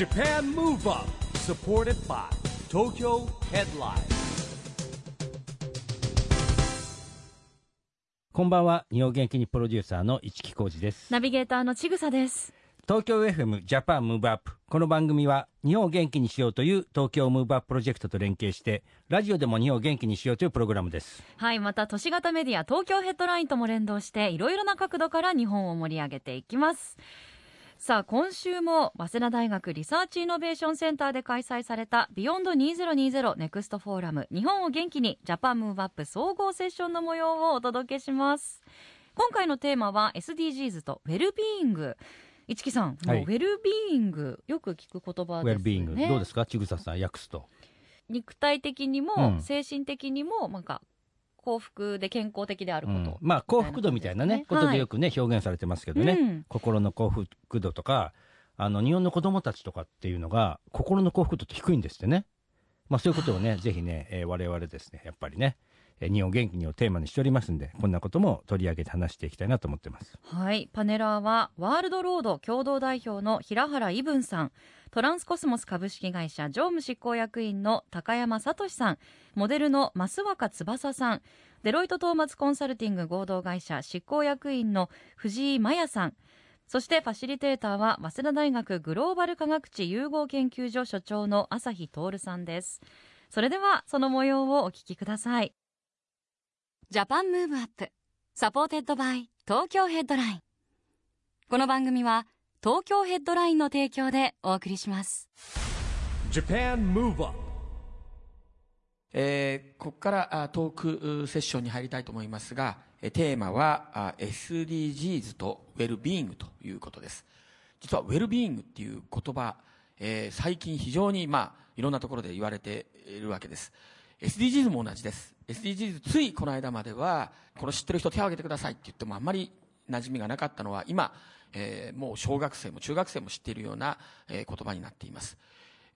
Japan Move Up supported by Tokyo Headline. こんばんは。日本元気にプロデューサーの一木広治です。ナビゲーターのちぐさです。東京 FM ジャパンムーブアップこの番組は日本を元気にしようという東京ムーブアッププロジェクトと連携してラジオでも日本を元気にしようというプログラムです。はい、また都市型メディア東京ヘッドラインとも連動していろいろな角度から日本を盛り上げていきます。さあ今週も早稲田大学リサーチイノベーションセンターで開催されたビヨンド2020ネクストフォーラム。日本を元気にジャパンムーブアップ総合セッションの模様をお届けします。今回のテーマは SDGs とウェルビーイング。一木さん、はい。もうウェルビーイングよく聞く言葉ですよね。ェルビーイング。どうですか？ちぐささん訳すと。肉体的にも、うん。精神的にもなんか幸福で健康的であること、うん。まあ幸福度みたいなねはいことでよくね表現されてますけどね、うん心の幸福度とかあの日本の子供たちとかっていうのが心の幸福度って低いんですってね。まあそういうことをねぜひね、えー我々ですねやっぱりねえー日本元気にをテーマにしておりますんでこんなことも取り上げて話していきたいなと思ってます。はい。パネラーはワールドロード共同代表の平原伊文さん。トランスコスモス株式会社常務執行役員の高山聡さん。モデルの益若つばささん。デロイトトーマツコンサルティング合同会社執行役員の藤井真也さん。そしてファシリテーターは早稲田大学グローバル科学知融合研究所所長の朝日透さんです。それではその模様をお聞きください。 Japan Move Up supported by Tokyo Headline この番組は東京ヘッドラインの提供でお送りします Japan Move Up えーここからあトークうセッションに入りたいと思いますが、えーテーマはあ SDGs とウェルビーイングということです。実はウェルビーイングっていう言葉、えー最近非常に、まあ、いろんなところで言われているわけです。SDGs も同じです。SDGs ついこの間までは、この知ってる人手を挙げてくださいって言ってもあんまり馴染みがなかったのは、今、えーもう小学生も中学生も知っているような、えー言葉になっています。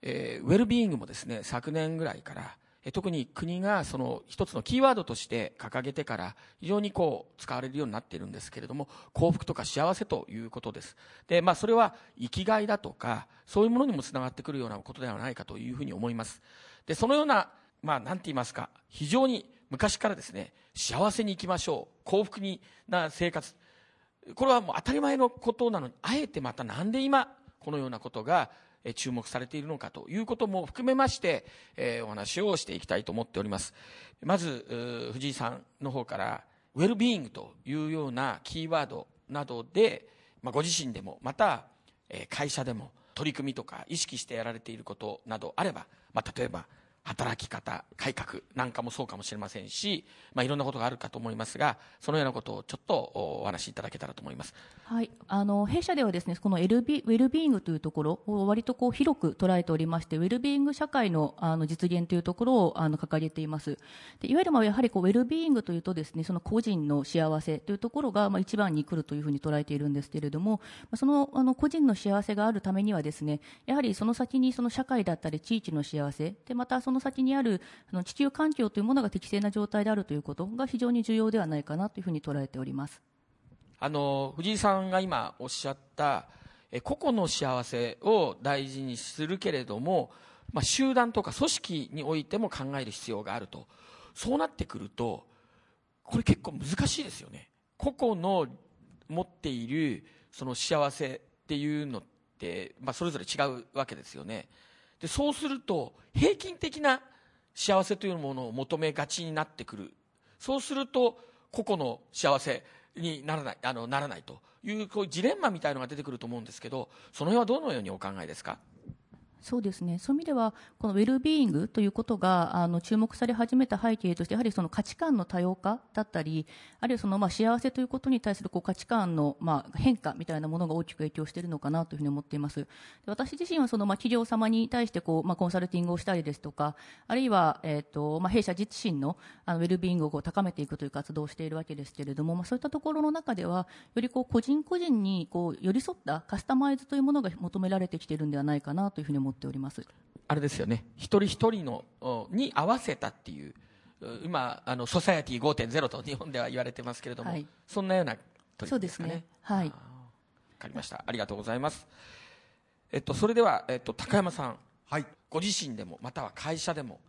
えーウェルビーイングもですね、昨年ぐらいから、えー特に国がその一つのキーワードとして掲げてから非常にこう使われるようになっているんですけれども、幸福とか幸せということです。で、まあそれは生きがいだとか、そういうものにもつながってくるようなことではないかというふうに思います。で、そのような、まあなんて言いますか、非常に昔からですね、幸せに生きましょう、幸福にな生活、これはもう当たり前のことなのに、あえてまたなんで今、このようなことが注目されているのかということも含めまして、えーお話をしていきたいと思っております。まず、藤井さんの方から、ウェルビーイングというようなキーワードなどで、まあ、ご自身でも、また、え会社でも取り組みとか意識してやられていることなどあれば、まあ、例えば、働き方改革なんかもそうかもしれませんし、まあ、いろんなことがあるかと思いますがそのようなことをちょっとお話しいただけたらと思います。はい、あの弊社ではですねこの LB ウェルビーイングというところを割とこう広く捉えておりましてウェルビーイング社会のあの実現というところをあの掲げていますでいわゆるまあやはりこうウェルビーイングというとですねその個人の幸せというところがまあ一番に来るというふうに捉えているんですけれどもそのあの個人の幸せがあるためにはですねやはりその先にその社会だったり地域の幸せでまたそのの先にあるあの地球環境というものが適正な状態であるということが非常に重要ではないかなというふうに捉えております。あの藤井さんが今おっしゃったえ個々の幸せを大事にするけれども、まあ、集団とか組織においても考える必要があると。そうなってくるとこれ結構難しいですよね。個々の持っているその幸せっていうのって、まあ、それぞれ違うわけですよね。でそうすると平均的な幸せというものを求めがちになってくる。そうすると個々の幸せにならないあのならないというこういうジレンマみたいのが出てくると思うんですけどその辺はどのようにお考えですか？そうですね。そういう意味では、このウェルビーイングということが、あの、注目され始めた背景として、やはりその価値観の多様化だったり、あるいはその、まあ、幸せということに対するこう価値観の、まあ、変化みたいなものが大きく影響しているのかなというふうに思っています。私自身はその、まあ、企業様に対してこう、まあ、コンサルティングをしたりですとか、あるいは、えっ、と、まあ、弊社自身の、あの、ウェルビーイングを高めていくという活動をしているわけですけれども、まあ、そういったところの中では、よりこう、個人個人にこう、寄り添ったカスタマイズというものが求められてきているんではないかなというふうに思っております。あれですよね。一人一人のおに合わせたっていうう今あのソサエティ5.0と日本では言われてますけれども、はい。そんなような取りそう組みですかね。はい。わかりました。ありがとうございます。えっと、それでは、えっと、高山さん。はい。ご自身でもまたは会社でも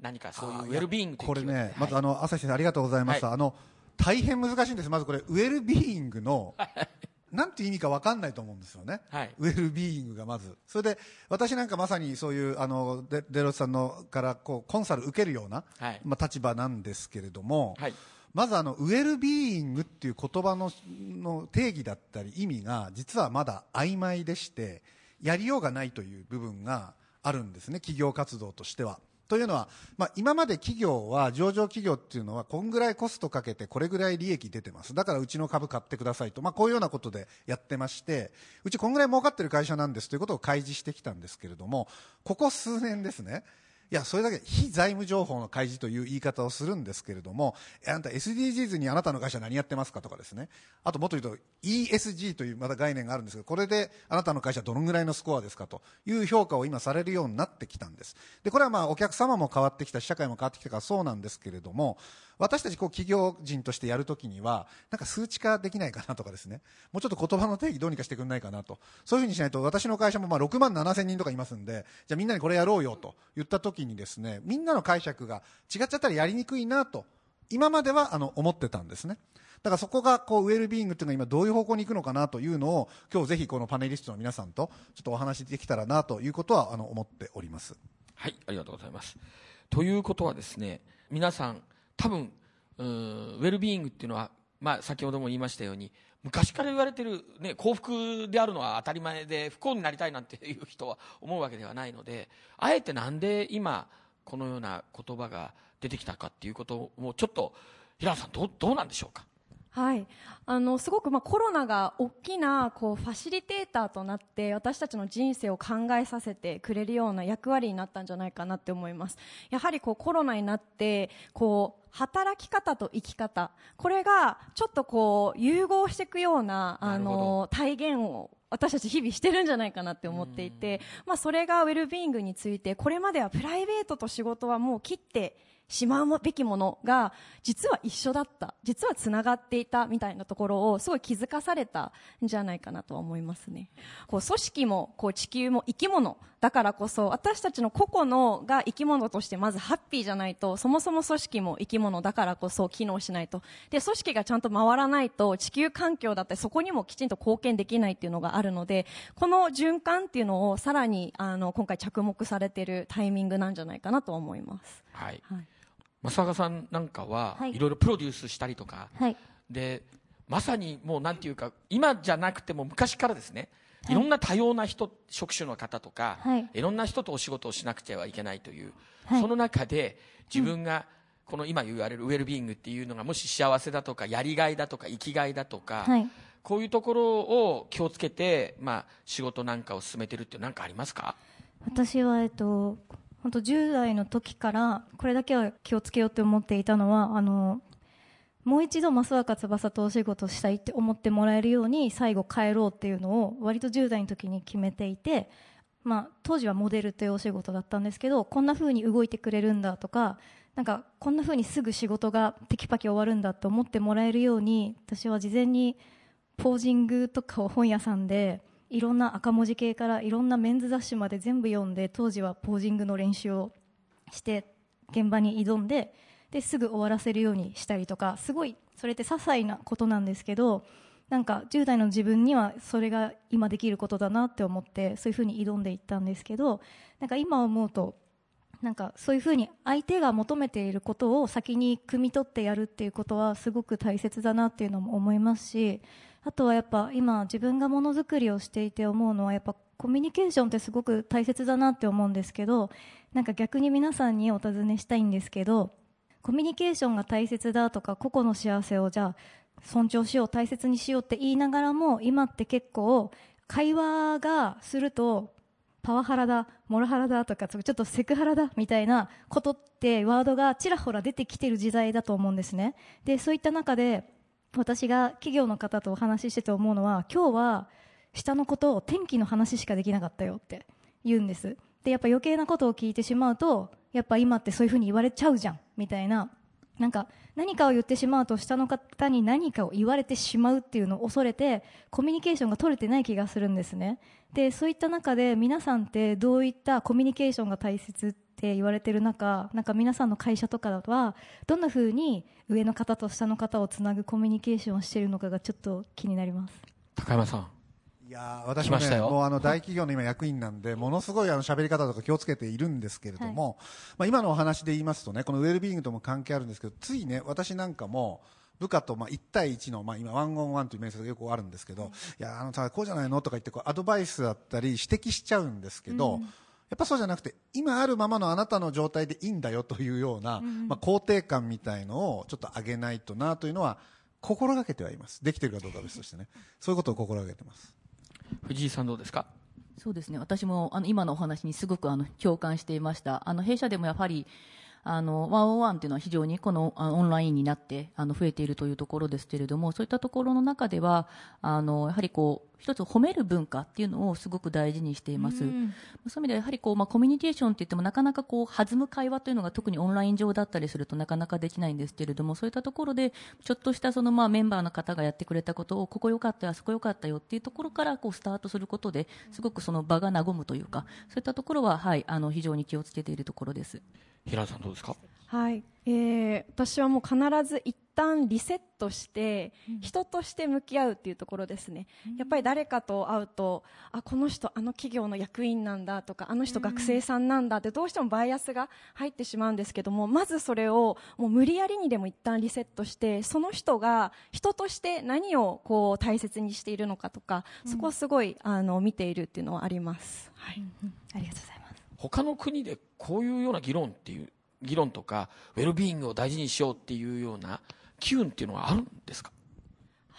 何かそういうウェルビーイングというこれね、はい。まずあの朝日先生ありがとうございます、はい。あの大変難しいんです。まずこれウェルビーイングの なんて意味か分かんないと思うんですよね、はい。ウェルビーイングがまず。それで私なんかまさにそういうあのデデロスさんのからこうコンサル受けるような、はい。まあ、立場なんですけれども、はい。まずあのウェルビーイングっていう言葉のの定義だったり意味が実はまだ曖昧でしてやりようがないという部分があるんですね企業活動としては。というのは、まあ、今まで企業は上場企業っていうのはこんぐらいコストかけてこれぐらい利益出てます。だからうちの株買ってくださいと、まあ、こういうようなことでやってましてうちこんぐらい儲かってる会社なんですということを開示してきたんですけれどもここ数年ですねいや、それだけ非財務情報の開示という言い方をするんですけれども、あんた SDGs にあなたの会社何やってますかとかですね。あともっと言うと ESG というまた概念があるんですけど、これであなたの会社どのぐらいのスコアですかという評価を今されるようになってきたんです。で、これはまあお客様も変わってきた、社会も変わってきたからそうなんですけれども、私たちこう企業人としてやるときには、なんか数値化できないかなとかですね、もうちょっと言葉の定義どうにかしてくれないかなと。そういうふうにしないと、私の会社もまあ6万7千人とかいますんで、じゃあみんなにこれやろうよと言ったときにですね、みんなの解釈が違っちゃったらやりにくいなと、今まではあの思ってたんですね。だからそこがこうウェルビーイングっていうのが今どういう方向に行くのかなというのを今日ぜひこのパネリストの皆さんとちょっとお話しできたらなということはあの思っております。はい、ありがとうございます。ということはですね、皆さん、多分、ウェルビーイングっていうのは、まあ、先ほども言いましたように、昔から言われてる、ね、幸福であるのは当たり前で、不幸になりたいなんていう人は思うわけではないので、あえてなんで今、このような言葉が出てきたかっていうことも、ちょっと、平野さん、どうどうなんでしょうか？はい、あのすごくまあコロナが大きなこうファシリテーターとなって私たちの人生を考えさせてくれるような役割になったんじゃないかなって思います。やはりこうコロナになってこう働き方と生き方これがちょっとこう融合していくようなあの体現を私たち日々してるんじゃないかなって思っていて、まあ、それがウェルビーイングについてこれまではプライベートと仕事はもう切ってしまうべきものが実は一緒だった実はつながっていたみたいなところをすごい気づかされたんじゃないかなとは思いますねこう組織もこう地球も生き物だからこそ私たちの個々のが生き物としてまずハッピーじゃないとそもそも組織も生き物だからこそ機能しないとで組織がちゃんと回らないと地球環境だったりそこにもきちんと貢献できないっていうのがあるのでこの循環っていうのをさらにあの今回着目されているタイミングなんじゃないかなと思います。はい。はい正岡さんなんかは、はい。いろいろプロデュースしたりとか、はい。でまさにもうなんていうか今じゃなくても昔からですね。い。ろんな多様な人、職種の方とか、はい。いろんな人とお仕事をしなくてはいけないという、はい。その中で自分がこの今言われるウェルビーイングっていうのがもし幸せだとかやりがいだとか生きがいだとか、はい。こういうところを気をつけて、まあ、仕事なんかを進めてるって何かありますか私は、えっと、本当10代の時から、これだけは気をつけようって思っていたのは、あの、もう一度増若翼とお仕事したいって思ってもらえるように最後帰ろうっていうのを割と10代の時に決めていて、まあ、当時はモデルというお仕事だったんですけどこんな風に動いてくれるんだとかなんかこんな風にすぐ仕事がテキパキ終わるんだと思ってもらえるように私は事前にポージングとかを本屋さんでいろんな赤文字系からいろんなメンズ雑誌まで全部読んで当時はポージングの練習をして現場に挑んでですぐ終わらせるようにしたりとかすごいそれって些細なことなんですけどなんか10代の自分にはそれが今できることだなって思ってそういうふうに挑んでいったんですけどなんか今思うとなんかそういうふうに相手が求めていることを先に汲み取ってやるっていうことはすごく大切だなっていうのも思いますしあとはやっぱ今自分がものづくりをしていて思うのはやっぱコミュニケーションってすごく大切だなって思うんですけどなんか逆に皆さんにお尋ねしたいんですけどコミュニケーションが大切だとか個々の幸せをじゃあ尊重しよう大切にしようって言いながらも今って結構会話がするとパワハラだモラハラだとかちょっとセクハラだみたいなことってワードがちらほら出てきてる時代だと思うんですね。でそういった中で私が企業の方とお話ししてて思うのは今日は下のことを天気の話しかできなかったよって言うんです。でやっぱ余計なことを聞いてしまうとやっぱ今ってそういうふうに言われちゃうじゃんみたいな。なんか何かを言ってしまうと下の方に何かを言われてしまうっていうのを恐れてコミュニケーションが取れてない気がするんですね。でそういった中で皆さんってどういったコミュニケーションが大切って言われてる中なんか皆さんの会社とかはどんな風に上の方と下の方をつなぐコミュニケーションをしているのかがちょっと気になります。高山さん。いやー私もね、来ましたよ。もうあの大企業の今役員なんで、ものすごいあの喋り方とか気をつけているんですけれども、まあ今のお話で言いますとね、このウェルビーイングとも関係あるんですけど、ついね、私なんかも、部下とまあ1対1の、まあ、今、ワンオンワンという面接がよくあるんですけど、い。や、あのさ、こうじゃないのとか言ってこう、アドバイスだったり、指摘しちゃうんですけど、やっぱそうじゃなくて、今あるままのあなたの状態でいいんだよというような、まあ、肯定感みたいのをちょっと上げないとなというのは、心がけてはいます。できてるかどうかは別としてね。そういうことを心がけてます。藤井さんどうですか？そうですね私もあの今のお話にすごくあの共感していましたあの弊社でもやはりあのワンオンワンっていうのは非常にこのあオンラインになってあの増えているというところですけれどもそういったところの中ではあのやはりこう一つ褒める文化っていうのをすごく大事にしています、そういう意味ではやはりこう、まあ、コミュニケーションって言ってもなかなかこう弾む会話というのが特にオンライン上だったりするとなかなかできないんですけれどもそういったところでちょっとしたそのまあメンバーの方がやってくれたことをここ良かったよあそこ良かったよっていうところからこうスタートすることですごくその場が和むというかそういったところは、はい、あの非常に気をつけているところです。平野さんどうですか？はい、えー私はもう必ず一旦リセットして、人として向き合うっていうところですね、やっぱり誰かと会うとあこの人あの企業の役員なんだとかあの人学生さんなんだってどうしてもバイアスが入ってしまうんですけどもまずそれをもう無理やりにでも一旦リセットしてその人が人として何をこう大切にしているのかとか、そこをすごいあの見ているっていうのはあります。はい。ありがとうございます他の国でこういうような議論っていう議論とかウェルビーイングを大事にしようっていうような機運っていうのはあるんですか？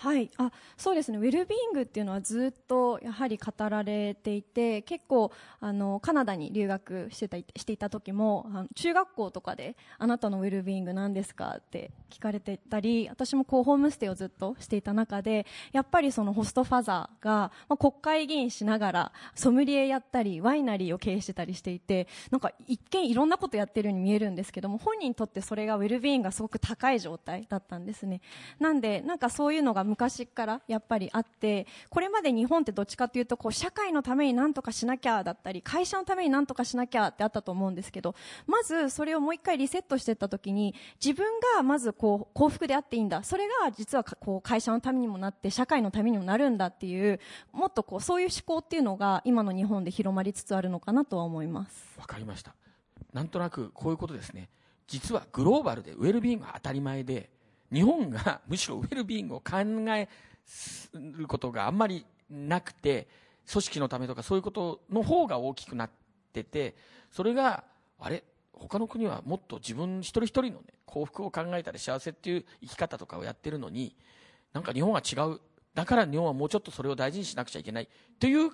はい、あそうですね。ウェルビーイングっていうのはずっとやはり語られていて結構あのカナダに留学してたしていた時もあの中学校とかであなたのウェルビーイング何ですかって聞かれてたり私もこうホームステイをずっとしていた中でやっぱりそのホストファザーが、まあ、国会議員しながらソムリエやったりワイナリーを経営してたりしていてなんか一見いろんなことやってるように見えるんですけども本人にとってそれがウェルビーイングがすごく高い状態だったんですね。なんでなんかそういうのが昔からやっぱりあってこれまで日本ってどっちかというとこう社会のために何とかしなきゃだったり会社のために何とかしなきゃってあったと思うんですけどまずそれをもう一回リセットしていった時に自分がまずこう幸福であっていいんだ。それが実はこう会社のためにもなって社会のためにもなるんだっていうもっとこうそういう思考っていうのが今の日本で広まりつつあるのかなとは思います。わかりました。なんとなくこういうことですね。実はグローバルでウェルビーングが当たり前で日本が むしろウェルビーイングを考えることがあんまりなくて組織のためとかそういうことの方が大きくなっててそれがあれ？他の国はもっと自分一人一人の、ね、幸福を考えたり幸せっていう生き方とかをやってるのになんか日本は違う。だから日本はもうちょっとそれを大事にしなくちゃいけない。という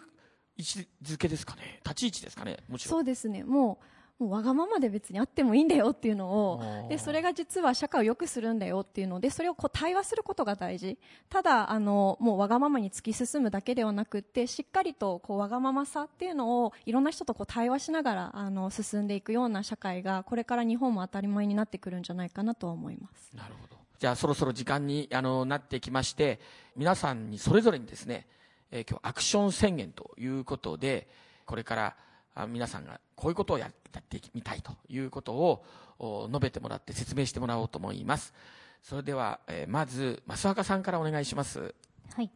位置づけですかね？立ち位置ですかね？もちろん。そうですね。もうもうわがままで別にあってもいいんだよっていうのをでそれが実は社会を良くするんだよっていうのでそれをこう対話することが大事ただあのもうわがままに突き進むだけではなくってしっかりとこうわがままさっていうのをいろんな人とこう対話しながらあの進んでいくような社会がこれから日本も当たり前になってくるんじゃないかなとは思います。なるほど。じゃあそろそろ時間にあのなってきまして、皆さんにそれぞれにですね、えー今日アクション宣言ということで、これからあ皆さんがこういうことをややってみたいということを述べてもらって説明してもらおうと思います。それでは、えーまず、増若さんからお願いします。はい。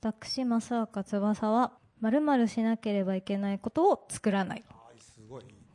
私、増岡翼は、まるしなければいけないことを作らない。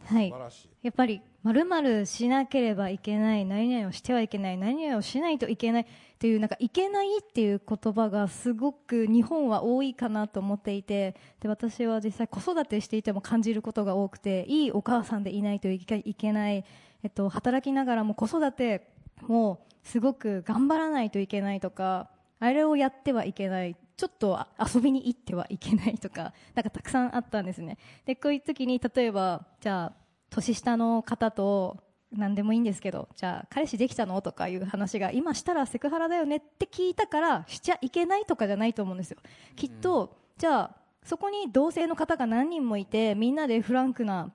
はい。やっぱり、〇〇しなければいけない、何々をしてはいけない、何々をしないといけないっていう、なんか、いけないっていう言葉がすごく日本は多いかなと思っていて、で、私は実際子育てしていても感じることが多くて、いいお母さんでいないといけいけない、えっと、働きながらも子育てもすごく頑張らないといけないとか、あれをやってはいけない。ちょっとあ遊びに行ってはいけないとか、なんかたくさんあったんですね。で、こういう時に、例えば、じゃあ、年下の方と、何でもいいんですけど、じゃあ、彼氏できたのとかいう話が、今したらセクハラだよねって聞いたから、しちゃいけないとかじゃないと思うんですよ。きっと、じゃあ、そこに同性の方が何人もいて、みんなでフランクな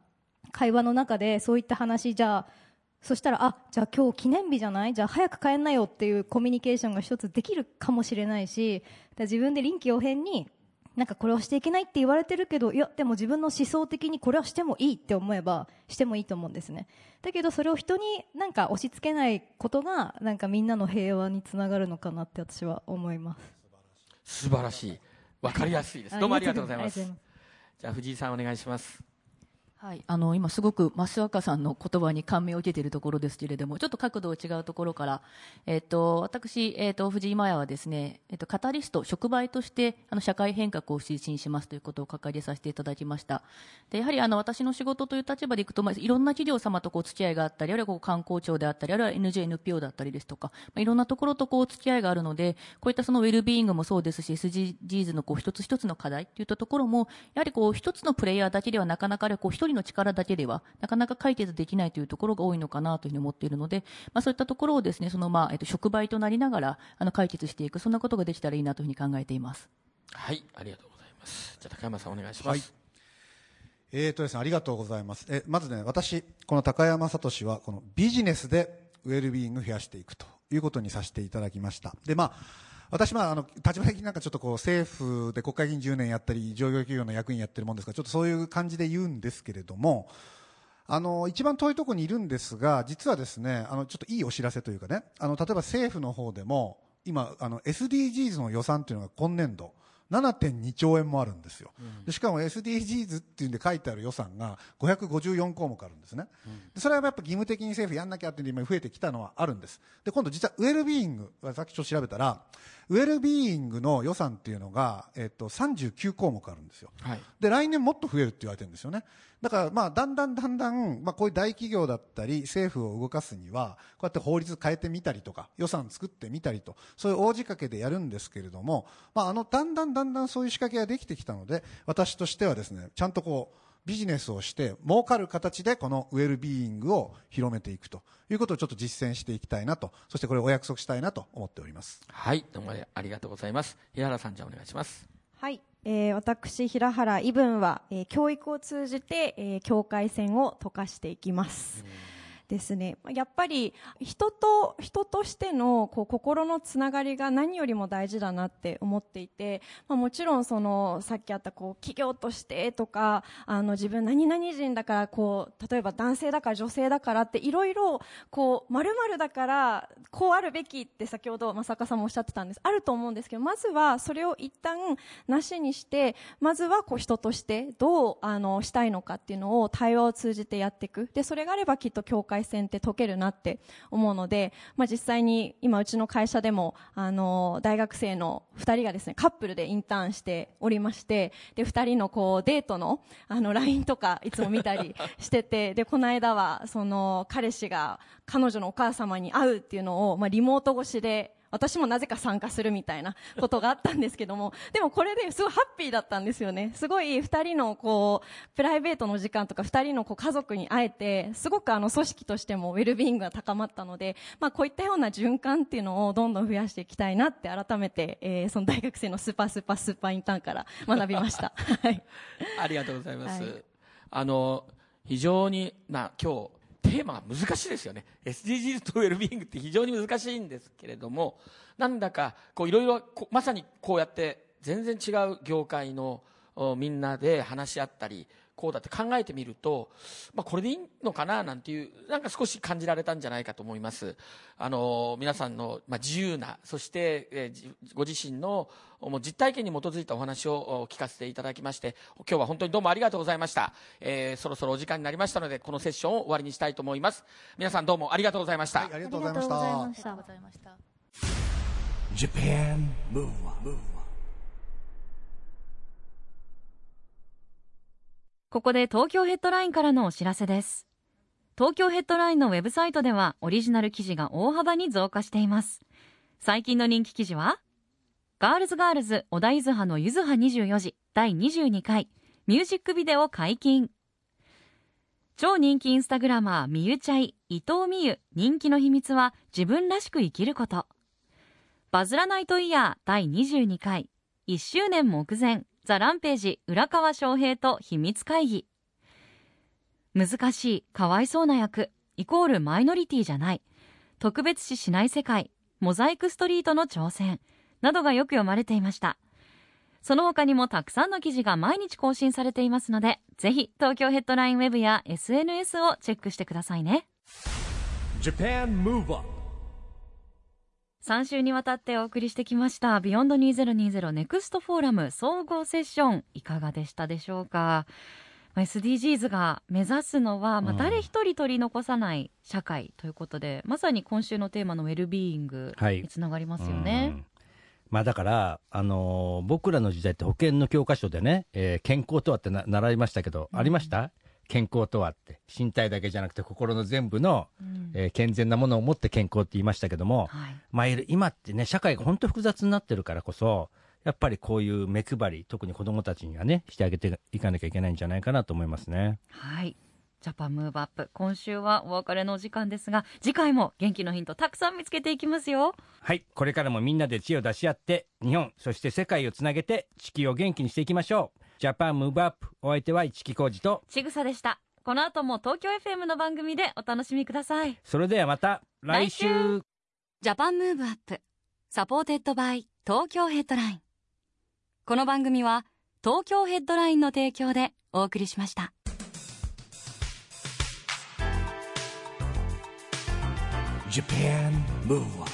会話の中で、そういった話、じゃあ、そしたらあじゃあ今日記念日じゃない？じゃあ早く帰んなよっていうコミュニケーションが一つできるかもしれないし自分で臨機応変になんかこれをしていけないって言われてるけどいやでも自分の思想的にこれはしてもいいって思えばしてもいいと思うんですね。だけどそれを人になんか押し付けないことがなんかみんなの平和につながるのかなって私は思います。素晴らしい。わかりやすいです。どうもありがとうございます。じゃあ藤井さんお願いしますはい、あの今すごく増若さんの言葉に感銘を受けているところですけれどもちょっと角度を違うところから、えっと私、えっと藤井麻也はですね、えっとカタリスト触媒としてあの社会変革を推進しますということを掲げさせていただきました。でやはりあの私の仕事という立場でいくと、まあ、いろんな企業様とこう付き合いがあったりあるいはこう観光庁であったりあるいは NGNPO だったりですとか、まあ、いろんなところとこう付き合いがあるのでこういったそのウェルビーイングもそうですし SDGs のこう一つ一つの課題といったところもやはりこう一つのプレイヤーだけではなかなかこう一人の力だけではなかなか解決できないというところが多いのかなというふうに思っているので、まあ、そういったところをですねそのまあ、えっと、触媒となりながらあの解決していくそんなことができたらいいなというふうに考えています。はいありがとうございますじゃあ高山さんお願いします、はいえーとですね、ありがとうございます。えまずね、私、この高山聡は、このビジネスでウェルビーイングを増やしていくということにさせていただきました。で、まあ、私、まあ、あの、立場的になんかちょっとこう、政府で国会議員10年やったり、上場企業の役員やってるもんですから、ちょっとそういう感じで言うんですけれども、あの、一番遠いところにいるんですが、実はですね、あの、ちょっといいお知らせというかね、あの、例えば政府の方でも、今、あの、SDGs の予算というのが今年度、7.2兆円もあるんですよ、でしかも SDGs っていうんで書いてある予算が554項目あるんですね、でそれはやっぱ義務的に政府やんなきゃって今増えてきたのはあるんです。で今度実はウェルビーイングさっきちょっと調べたらウェルビーイングの予算っていうのが、えっと、39項目あるんですよ。はい。で来年もっと増えるって言われてるんですよね。だからまあだんだんだんだん、まあ、こういう大企業だったり政府を動かすにはこうやって法律変えてみたりとか予算作ってみたりとそういう大仕掛けでやるんですけれども、まあ、あのだんだんだんだんそういう仕掛けができてきたので私としてはですねちゃんとこうビジネスをして儲かる形でこのウェルビーイングを広めていくということをちょっと実践していきたいなとそしてこれをお約束したいなと思っております。はいどうもありがとうございます。平原さんじゃあお願いしますはい、えー私平原イブンは、えー教育を通じて、えー境界線を溶かしていきます。ですね。やっぱり人と人としてのこう心のつながりが何よりも大事だなって思っていて、まあ、もちろんそのさっきあったこう企業としてとかあの自分何々人だからこう例えば男性だから女性だからっていろいろこう〇〇だからこうあるべきって先ほど正岡さんもおっしゃってたんですあると思うんですけどまずはそれを一旦なしにしてまずはこう人としてどうあのしたいのかっていうのを対話を通じてやっていくでそれがあればきっと境界線って解けるなって思うので、まあ、実際に今うちの会社でもあの大学生の2人がですねカップルでインターンしておりましてで2人のこうデートのあの LINE とかいつも見たり しててでこの間はその彼氏が彼女のお母様に会うっていうのを、まあ、リモート越しで私もなぜか参加するみたいな ことがあったんですけども、でもこれですごいハッピーだったんですよね。すごい二人のこう、プライベートの時間とか二人のこう家族に会えて、すごくあの組織としてもウェルビーイングが高まったので、まあこういったような循環っていうのをどんどん増やしていきたいなって改めて、えーその大学生のスーパースーパースーパーインターンから 学びました。はい。ありがとうございます。はいあの非常にな今日テーマが難しいですよね。SDGs とウェルビーイングって非常に難しいんですけれども、なんだかこういろいろまさにこうやって全然違う業界のみんなで話し合ったり。こうだって考えてみると、まあ、これでいいのかななんていうなんか少し感じられたんじゃないかと思います。あの皆さんの、まあ、自由なそして、えご自身のもう実体験に基づいたお話をお聞かせていただきまして今日は本当にどうもありがとうございました、えーそろそろお時間になりましたのでこのセッションを終わりにしたいと思います。皆さんどうもありがとうございました、はい、ありがとうございました。ありがとうございましたありがとうございました。Japan Move Up, ここで東京ヘッドラインからのお知らせです。東京ヘッドラインのウェブサイトではオリジナル記事が大幅に増加しています。最近の人気記事は、ガールズガールズ小田ゆずはのゆずは24時第22回ミュージックビデオ解禁。超人気インスタグラマーみゆちゃい伊藤美優人気の秘密は自分らしく生きること。バズらないとイヤー第22回1周年目前ザ・ランページ浦川翔平と秘密会議。難しいかわいそうな役。イコールマイノリティじゃない。特別視しない世界。モザイクストリートの挑戦。などがよく読まれていました。その他にもたくさんの記事が毎日更新されていますのでぜひ東京ヘッドラインウェブや SNS をチェックしてくださいね。3週にわたってお送りしてきました「ビヨンド2020ネクストフォーラム総合セッション」いかがでしたでしょうか？まあ SDGs が目指すのは、まあ、うん。誰一人取り残さない社会ということで、まさに今週のテーマのウェルビーイングはいにつながりますよね。うん。まあだから、あのー僕らの時代って保険の教科書でね、えー健康とはってな習いましたけど、ありました？健康とはって。身体だけじゃなくて心の全部の、うんえー健全なものを持って健康って言いましたけども、はいまあ今ってね、社会が本当複雑になってるからこそ、やっぱりこういう目配り、特に子供たちにはね、してあげていかなきゃいけないんじゃないかなと思いますね。はい。ジャパンムーブアップ。今週はお別れのお時間ですが、次回も元気のヒントたくさん見つけていきますよ。はい、これからもみんなで知恵を出し合って、日本、そして世界をつなげて、地球を元気にしていきましょう。ジャパンムーブアップ、お相手は市木浩二と、ちぐさでした。この後も東京 FM の番組でお楽しみください。それではまた来週来週 Japan Move Up. supported by Tokyo Headline.この番組は東京ヘッドラインの提供でお送りしました。Japan Move Up